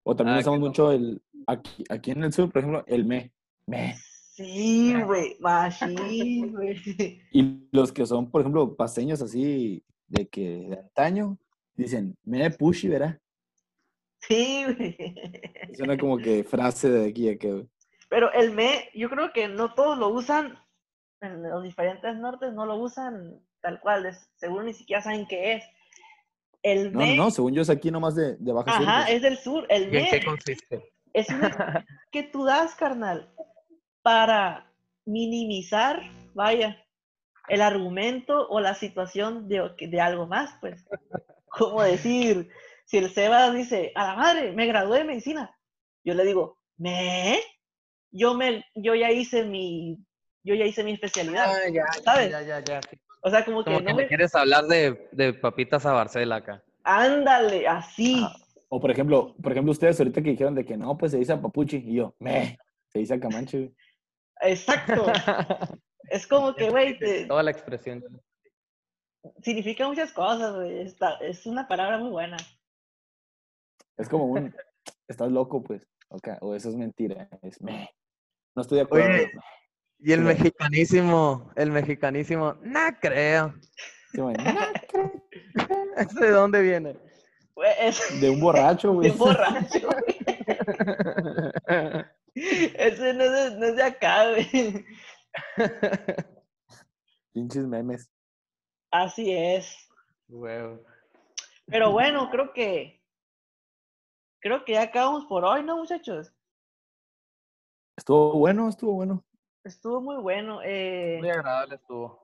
O también Ah, usamos mucho el, aquí, aquí en el sur, por ejemplo, el me. Me. Sí, güey, machín, güey. Y los que son, por ejemplo, paseños así de que de antaño, dicen, me pushi, ¿verdad? Sí, güey. Suena como que frase de aquí a que, güey. Pero el me, yo creo que no todos lo usan, en los diferentes nortes no lo usan tal cual, es- seguro ni siquiera saben qué es. El No, me, no, según yo es aquí nomás de, de Baja Sur. ajá, pues. es del sur. El ¿Y en me qué consiste? es una que tú das, carnal, para minimizar, vaya, el argumento o la situación de, de algo más, pues. Como decir, si el Sebas dice, a la madre, me gradué de medicina, yo le digo, ¿me? Yo, me, yo ya hice mi, yo ya hice mi especialidad. Ah, ya, ¿sabes? ya, ya, ya. sí. O sea, como que Como no que me... quieres hablar de, de papitas a Barcela acá. Ándale, así. Ajá. O por ejemplo, por ejemplo, ustedes ahorita que dijeron de que no, pues se dice a Papuchi, y yo, me, se dice a Camanche. Exacto. Es como que, güey, te- Toda la expresión. significa muchas cosas, güey. Está- Es una palabra muy buena. Es como un, estás loco, pues. Ok, o eso es mentira, es me. No estoy de acuerdo. Oye. Y el mexicanísimo, el mexicanísimo, no creo. Sí, güey, "No creo". ¿Ese de dónde viene? Güey, es De un borracho, de güey. borracho, güey. Ese no es, de, no es de acá, güey. Pinches memes. Así es. Huevo. Pero bueno, creo que. Creo que ya acabamos por hoy, ¿no, muchachos? Estuvo bueno, estuvo bueno. Estuvo muy bueno. Eh, Muy agradable estuvo.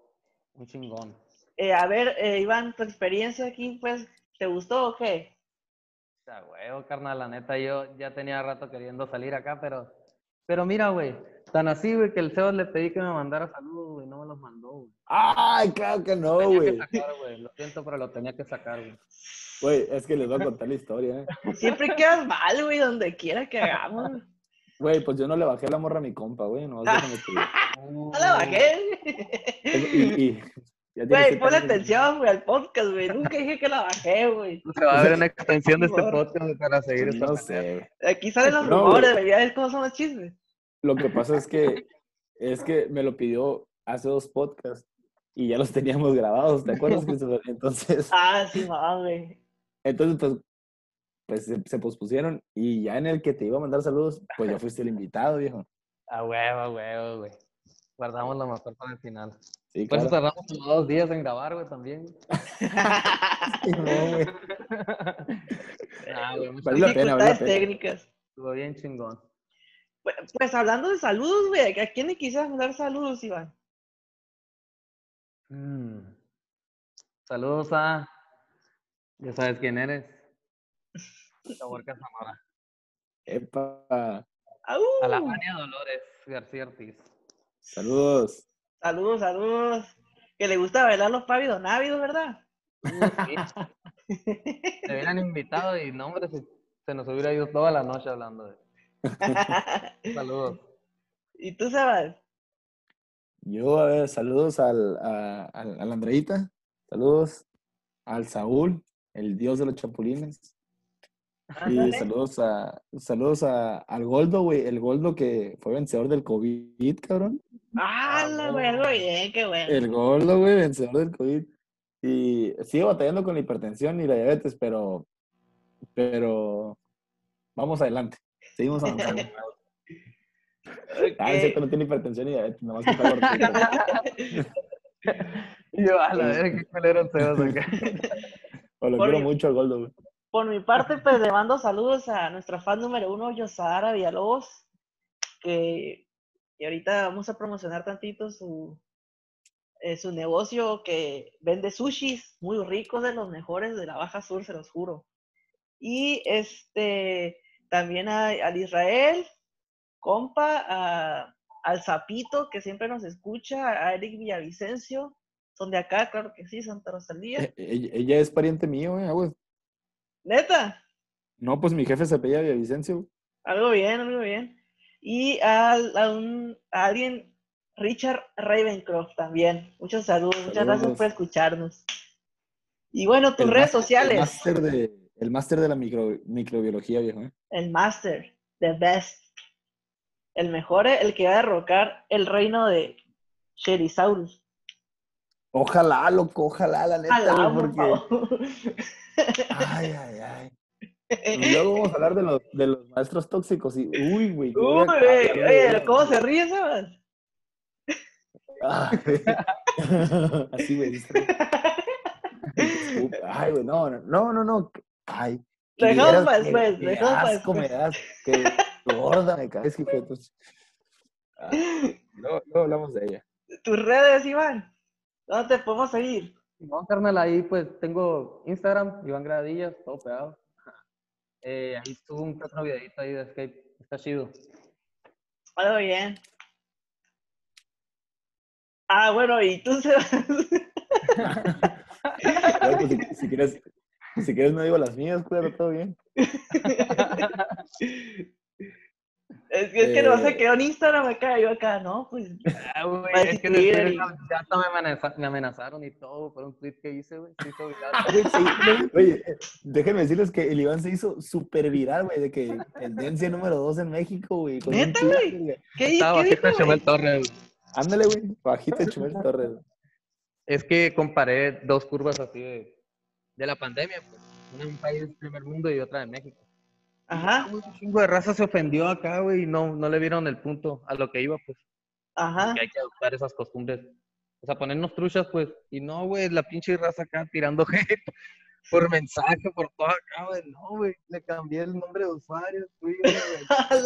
Un chingón. eh, a ver, eh, Iván, tu experiencia aquí, pues, ¿te gustó o qué? O sea, huevo, carnal, la neta, yo ya tenía rato queriendo salir acá, pero, pero mira, güey, tan así, güey, que el Sebas le pedí que me mandara saludos, güey, no me los mandó, güey. Ay, claro que no, güey, lo siento, pero lo tenía que sacar, güey. Güey, es que les voy a contar la historia, eh. Siempre quedas mal, güey, donde quiera que hagamos. Güey, pues yo no le bajé la morra a mi compa, güey. No, digo. No la bajé. Güey, ponle atención, güey, al podcast, güey. Nunca dije que la bajé, güey. Se va a ver una extensión de este podcast para seguir esta No sé, güey. Aquí salen los No, rumores, güey. Ya ves cómo son los chismes. Lo que pasa es que es que me lo pidió hace dos podcasts y ya los teníamos grabados, ¿te acuerdas, Christopher? Entonces, Ah, sí, mamá, güey. Entonces pues, pues se, se pospusieron y ya en el que te iba a mandar saludos, pues ya fuiste el invitado, viejo. A huevo, a huevo, güey. Guardamos lo mejor para el final. Sí, Pues claro. tardamos como dos días en grabar, güey, también. Sí, no, güey. Ah, güey, Valió la pena, la pena. técnicas. Estuvo bien chingón. Pues, pues hablando de saludos, güey, ¿a quién le quisieras mandar saludos, Iván? Mm. Saludos a. Ya sabes quién eres. Sabor Casamora. Epa, ¡Au! A la Ania Dolores García Ortiz. saludos. Saludos, saludos. Que le gusta bailar los pávidos návidos, ¿verdad? Sí. Te hubieran invitado y no, hombre, se, se nos hubiera ido toda la noche hablando de. Saludos. ¿Y tú, Sebas? Yo, a ver, saludos al, a, al, al Andreita, saludos al Saúl, el dios de los chapulines. Y Ándale. saludos a saludos a, al Goldo, güey, el Goldo que fue vencedor del COVID, cabrón. ¡Ah, la güey! Algo bien, qué bueno. El Goldo, güey, vencedor del COVID. Y sigo batallando con la hipertensión y la diabetes, pero pero vamos adelante. Seguimos avanzando. Ah, es cierto, no tiene hipertensión y diabetes, nomás que está gordito. Y yo, a la verga, qué culero el Sebas acá. Lo Por quiero mi- mucho al Goldo, güey. Por mi parte, pues le mando saludos a nuestra fan número uno, Yosara Villalobos, que, que ahorita vamos a promocionar tantito su, eh, su negocio que vende sushis muy ricos, de los mejores de la Baja Sur, se los juro. Y este también a- al Israel, compa, a- al Zapito, que siempre nos escucha, a Eric Villavicencio, son de acá, claro que sí, Santa Rosalía. Eh, Ella, es pariente mío, güey. ah, güey. Neta. No, pues mi jefe se apellida Villavicencio. güey. Algo bien, algo bien. Y a, a un, a alguien, Richard Ravencroft también. Muchos saludos, muchas gracias por escucharnos. Y bueno, tus El redes máster- El sociales. máster de, el máster de la micro, microbiología, viejo. ¿eh? El Master, the best. El mejor, el que va a derrocar el reino de Sherisaurus. Ojalá, loco, ojalá, la neta, Alá, güey, por porque... Ay, ay, ay. Y luego vamos a hablar de los, de los maestros tóxicos y... Uy, güey. Uy, güey. ¿cómo se ríe, Sebas? Ah, Así, güey. Ay, güey, no, no, no, no, no. Ay. Que dejamos para después, dejamos para asco me después. das, qué gorda me caes, hijo de Ah, Luego, luego hablamos de ella. Tus redes, Iván. ¿Dónde te podemos seguir? No, carnal, ahí pues tengo Instagram, Iván Gradillas, todo pegado. Eh, ahí subo un otro videito ahí de skate, está chido. Algo bien. Ah, bueno, y tú, Sebas. Luego, pues, si, si quieres, si quieres no digo las mías, claro, todo bien. Es que, es que no se Eh. quedó en Instagram acá, yo acá, no, pues. Ah, a es que escribir después y- ya hasta me, amenaza- me amenazaron y todo por un tweet que hice, güey. Se hizo viral. Sí, Oye, eh, déjenme decirles que el Iván se hizo súper viral, güey, de que tendencia número dos en México, güey. ¿Neta, güey? ¿Qué, Estaba dijo, Chumel? Torres. Ándale, güey, bajito de Chumel Torres. Es que comparé dos curvas así de, de la pandemia, pues. Una en un país del primer mundo y otra en México. Ajá, Un chingo de raza se ofendió acá, güey, y no, no le vieron el punto a lo que iba, pues. ajá. Que hay que adoptar esas costumbres. O sea, ponernos truchas, pues. Y no, güey, la pinche raza acá tirando hate por mensaje, por todo acá, güey. No, güey, le cambié el nombre de usuario, güey.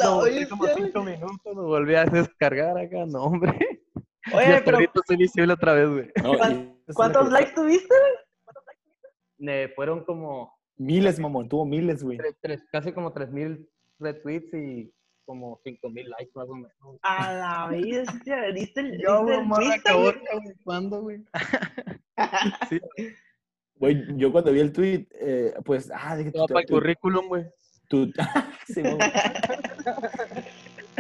Volví bestia, como güey. cinco minutos, lo volví a descargar acá, no, hombre. Oye, hasta pero ahorita estoy visible otra vez, güey. No, ¿Cuán- y esa es la ¿cuántos likes tuviste? Eh, fueron como Miles, mamón, tuvo miles, güey. tres, tres- casi como 3000 retweets y como 5000 likes más o menos. A la bestia, ¿viste el, Yo, viste el güey, ¿Cuándo, güey? sí, Güey, yo cuando vi el tweet, eh, pues, ah, de que para el currículum, güey. Sí, mamón.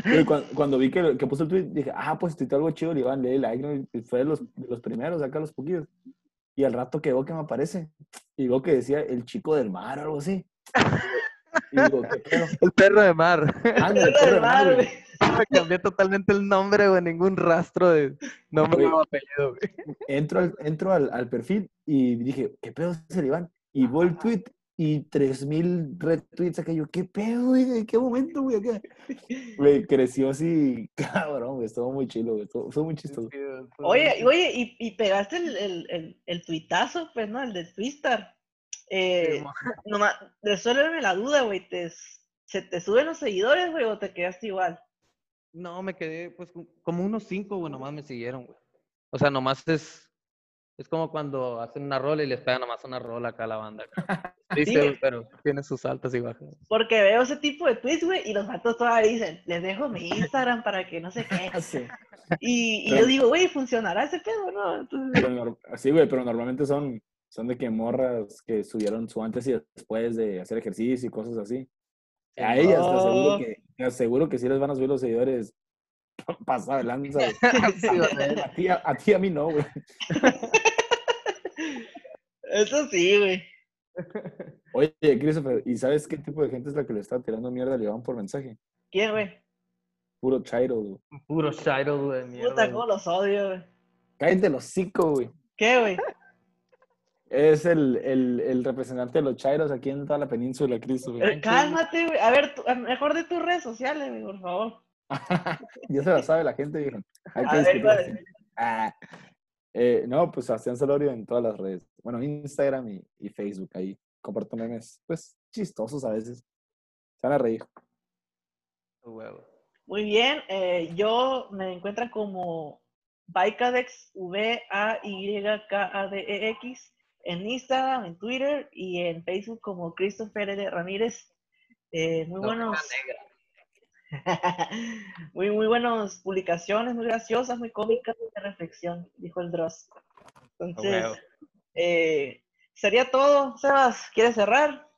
Güey, cuando, cuando vi que, que puso el tweet, dije, ah, pues tuiteó algo chido, le iban a like, ¿no? Y fue de los, de los primeros, acá los poquillos. Y al rato que veo que me aparece, y veo que decía el chico del mar o algo así. Y digo, ¿qué pedo? El perro de mar. Ándale, Perro perro del del mar, mar, güey. güey. Me cambié totalmente el nombre, güey. Ningún rastro de nombre o apellido, güey. Entro, al, entro al, al perfil y dije, ¿qué pedo es el Iván? Y veo el tweet y 3000 retweets. Yo, ¿qué pedo, güey? ¿En qué momento, güey? Acá. Güey, creció así, cabrón, güey. Estuvo muy chilo, güey. Estuvo, estuvo muy chistoso. Oye, y- oye, y, y pegaste el, el, el, el tuitazo, pues, ¿no? El del Twistar. Eh, nomás, resuélveme la duda, güey. ¿te, ¿Se te suben los seguidores, güey, o te quedaste igual? No, me quedé, pues, como- como unos cinco, güey, nomás me siguieron, güey. O sea, nomás es, es como cuando hacen una rola y les pegan nomás una rola acá a la banda. Dice, Sí. güey, pero tiene sus altas y bajas. Porque veo ese tipo de tweets, güey, y los vatos todavía dicen, les dejo mi Instagram para que no sé qué. Sí, Y, y Pero- yo digo, güey, ¿funcionará ese pedo, no? Entonces, pero sí, güey, pero normalmente son, son de que morras que subieron su antes y después de hacer ejercicio y cosas así. A ellas te aseguro Oh. que, te aseguro que sí les van a subir los seguidores pasado de lanza. A ti, a, a ti, a mí no, güey. eso sí, güey. Oye, Christopher, ¿y sabes qué tipo de gente es la que le está tirando mierda al Iván por mensaje? ¿Quién, güey? Puro chairo, güey. Puro Shiro, güey, mierda. Puta, cómo los odio, güey. Cállate los hocico, güey. ¿Qué, güey? Es el, el, el representante de los chairos aquí en toda la península, Christopher. Eh, Cálmate, güey. A ver, tú- a- mejor de tus redes sociales, güey, por favor. ya se la sabe la gente, viejo. Hay A que ver, discutir ¿cuál así. Ah. Eh, no, pues Sebastián Solorio en todas las redes. Bueno, Instagram y, y Facebook. Ahí comparto memes, pues, chistosos a veces. Se van a reír. Huevo. Muy bien, eh, yo me encuentran como Vaikadex, V-A-Y-K-A-D-E-X, en Instagram, en Twitter y en Facebook como Christopher L. Ramírez. Eh, muy buenos, negra. muy, muy buenas publicaciones, muy graciosas, muy cómicas, de reflexión, dijo el Dross. Entonces, eh, sería todo. Sebas, ¿quieres cerrar?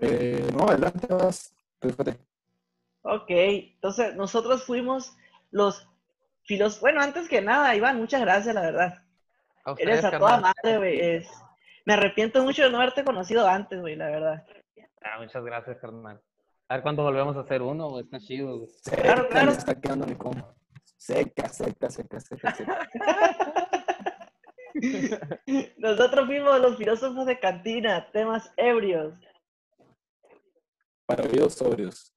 Eh, no, adelante. Ok, entonces nosotros fuimos los filos... Bueno, antes que nada, Iván, muchas gracias, la verdad. A ustedes, Eres a toda madre, güey. es- Me arrepiento mucho de no haberte conocido antes, güey, la verdad. Ah, muchas gracias, carnal. A ver cuándo volvemos a hacer uno, güey, está chido. güey. Seca, Claro, claro. me está quedando mi compa. Seca, seca, seca, seca, seca. Nosotros fuimos los filósofos de cantina, temas ebrios. Para oídos sobrios.